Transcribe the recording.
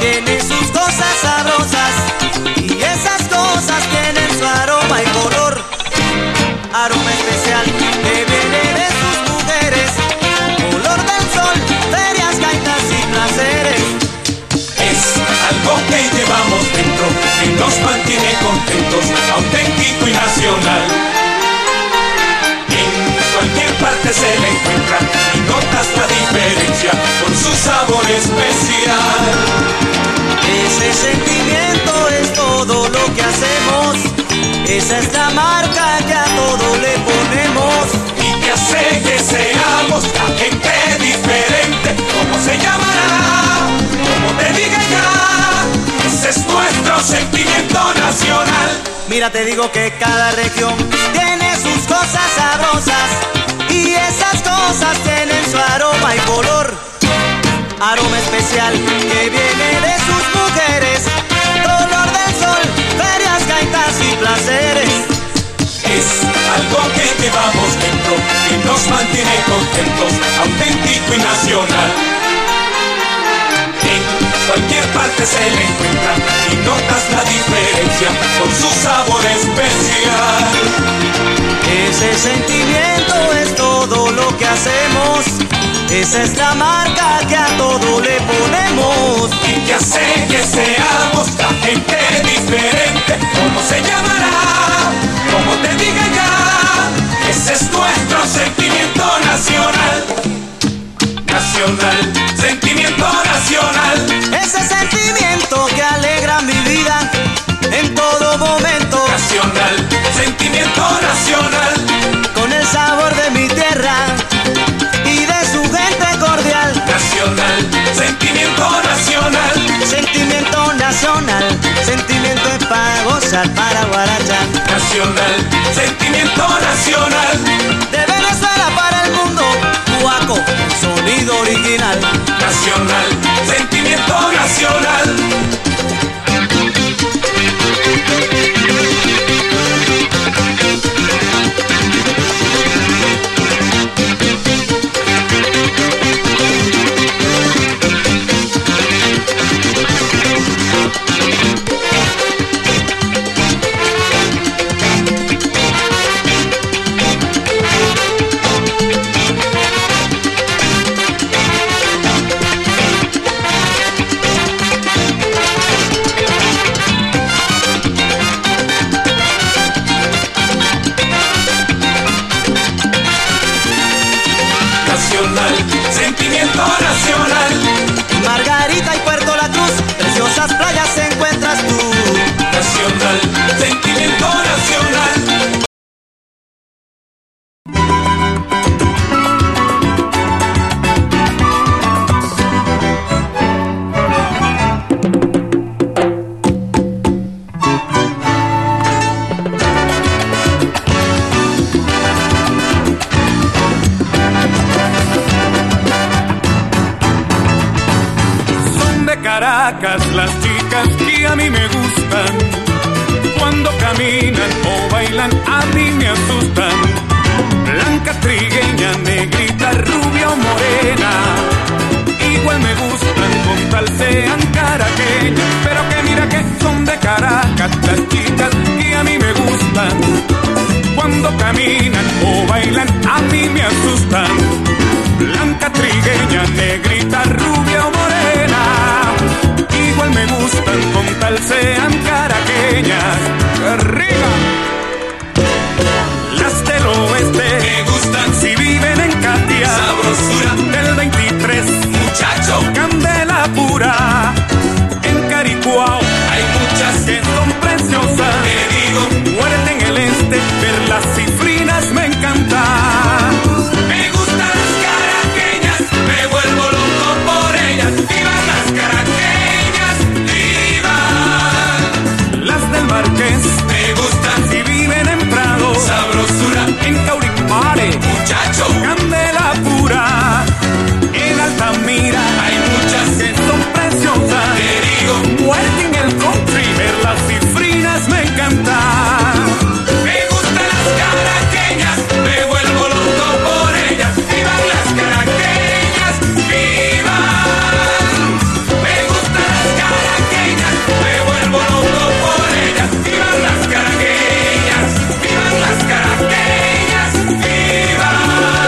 tiene sus cosas sabrosas y esas cosas tienen su aroma y color. Aroma especial que viene de sus mujeres, color del sol, ferias, gaitas y placeres. Es algo que llevamos dentro, que nos mantiene contentos, auténtico y nacional. En cualquier parte se le encuentra y notas la diferencia por su sabor especial. Ese sentimiento es todo lo que hacemos. Esa es la marca que a todo le ponemos. Y que hace que seamos la gente diferente. ¿Cómo se llamará? ¿Cómo te diga ya? Ese es nuestro sentimiento nacional. Mira, te digo que cada región tiene sus cosas sabrosas. Y esas cosas tienen su aroma y color. Aroma especial que viene de sus mujeres. Color del sol, ferias, gaitas y placeres. Es algo que llevamos dentro, que nos mantiene contentos, auténtico y nacional. En cualquier parte se le encuentra y notas la diferencia por su sabor especial. Ese sentimiento es todo lo que hacemos. Esa es la marca se llamará? ¿Cómo te diga ya? Ese es nuestro sentimiento nacional. Nacional, sentimiento nacional. Ese sentimiento que alegra mi vida en todo momento. Nacional, sentimiento nacional. Con el sabor de mi tierra y de su gente cordial. Nacional, sentimiento nacional. Sentimiento nacional, para guarachar. Nacional, sentimiento nacional. De Venezuela para el mundo, Cuaco, sonido original. Nacional, sentimiento. Nacional, Caracas las chicas que a mí me gustan. Cuando caminan o bailan a mí me asustan. Blanca, trigueña, negrita, rubia